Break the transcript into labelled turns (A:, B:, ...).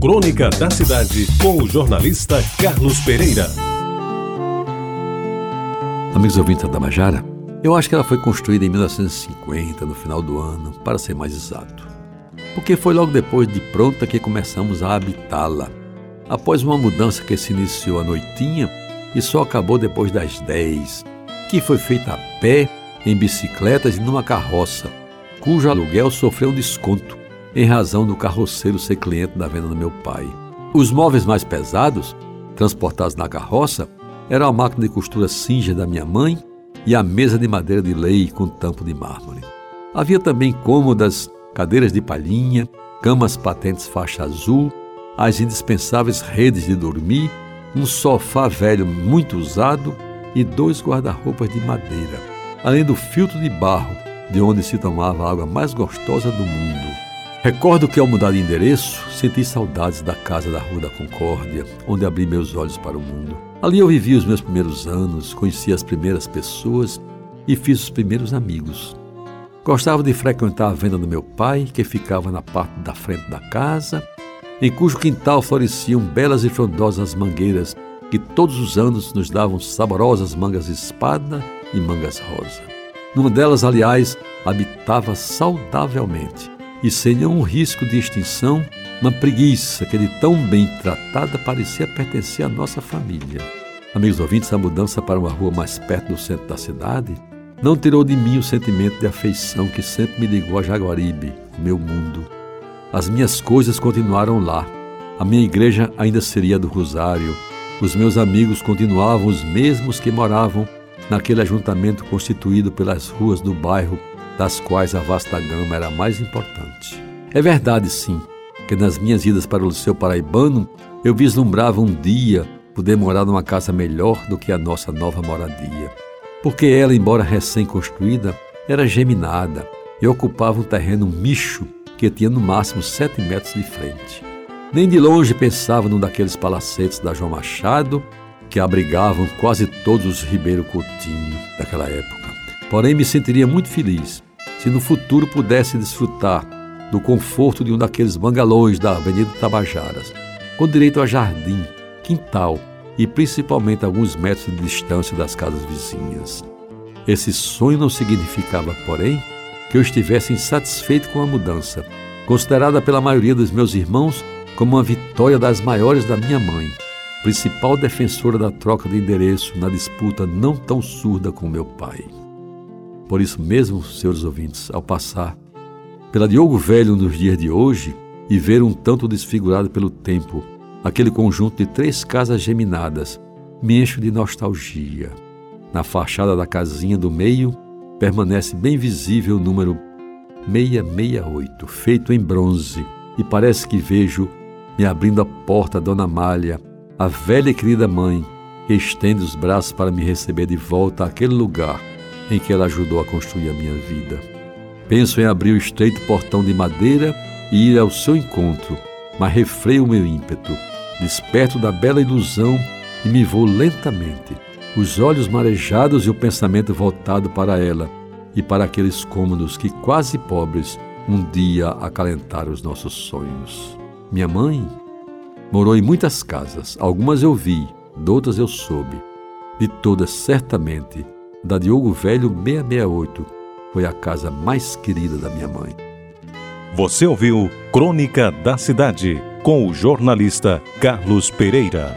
A: Crônica da Cidade, com o jornalista Carlos Pereira.
B: Amigos ouvintes da Tabajara, eu acho que ela foi construída em 1950, no final do ano, para ser mais exato. Porque foi logo depois de pronta que começamos a habitá-la. Após uma mudança que se iniciou à noitinha e só acabou depois das 10, que foi feita a pé, em bicicletas e numa carroça, cujo aluguel sofreu um desconto em razão do carroceiro ser cliente da venda do meu pai. Os móveis mais pesados, transportados na carroça, eram a máquina de costura Singer da minha mãe e a mesa de madeira de lei com tampo de mármore. Havia também cômodas, cadeiras de palhinha, camas patentes faixa azul, as indispensáveis redes de dormir, um sofá velho muito usado e dois guarda-roupas de madeira, além do filtro de barro de onde se tomava a água mais gostosa do mundo. Recordo que ao mudar de endereço, senti saudades da casa da Rua da Concórdia, onde abri meus olhos para o mundo. Ali eu vivi os meus primeiros anos, conheci as primeiras pessoas e fiz os primeiros amigos. Gostava de frequentar a venda do meu pai, que ficava na parte da frente da casa, em cujo quintal floresciam belas e frondosas mangueiras que todos os anos nos davam saborosas mangas espada e mangas rosa. Numa delas, aliás, habitava saudavelmente e sem nenhum risco de extinção, uma preguiça que de tão bem tratada parecia pertencer à nossa família. Amigos ouvintes, a mudança para uma rua mais perto do centro da cidade não tirou de mim o sentimento de afeição que sempre me ligou a Jaguaribe, meu mundo. As minhas coisas continuaram lá. A minha igreja ainda seria do Rosário. Os meus amigos continuavam os mesmos que moravam naquele ajuntamento constituído pelas ruas do bairro das quais a vasta gama era a mais importante. É verdade, sim, que nas minhas idas para o Liceu Paraibano eu vislumbrava um dia poder morar numa casa melhor do que a nossa nova moradia. Porque ela, embora recém-construída, era geminada e ocupava um terreno micho que tinha no máximo sete metros de frente. Nem de longe pensava num daqueles palacetes da João Machado que abrigavam quase todos os Ribeiro Coutinho daquela época. Porém, me sentiria muito feliz se no futuro pudesse desfrutar do conforto de um daqueles bangalôs da Avenida Tabajaras, com direito a jardim, quintal e principalmente alguns metros de distância das casas vizinhas. Esse sonho não significava, porém, que eu estivesse insatisfeito com a mudança, considerada pela maioria dos meus irmãos como uma vitória das maiores da minha mãe, principal defensora da troca de endereço na disputa não tão surda com meu pai. Por isso mesmo, senhores ouvintes, ao passar pela Diogo Velho nos dias de hoje e ver um tanto desfigurado pelo tempo aquele conjunto de três casas geminadas, me encho de nostalgia. Na fachada da casinha do meio permanece bem visível o número 668, feito em bronze, e parece que vejo me abrindo a porta Dona Malha, a velha e querida mãe, que estende os braços para me receber de volta àquele lugar em que ela ajudou a construir a minha vida. Penso em abrir o estreito portão de madeira e ir ao seu encontro, mas refreio o meu ímpeto, desperto da bela ilusão e me vou lentamente, os olhos marejados e o pensamento voltado para ela e para aqueles cômodos que, quase pobres, um dia acalentaram os nossos sonhos. Minha mãe morou em muitas casas, algumas eu vi, outras eu soube. De todas, certamente, da Diogo Velho 668 foi a casa mais querida da minha mãe.
A: Você ouviu Crônica da Cidade com o jornalista Carlos Pereira.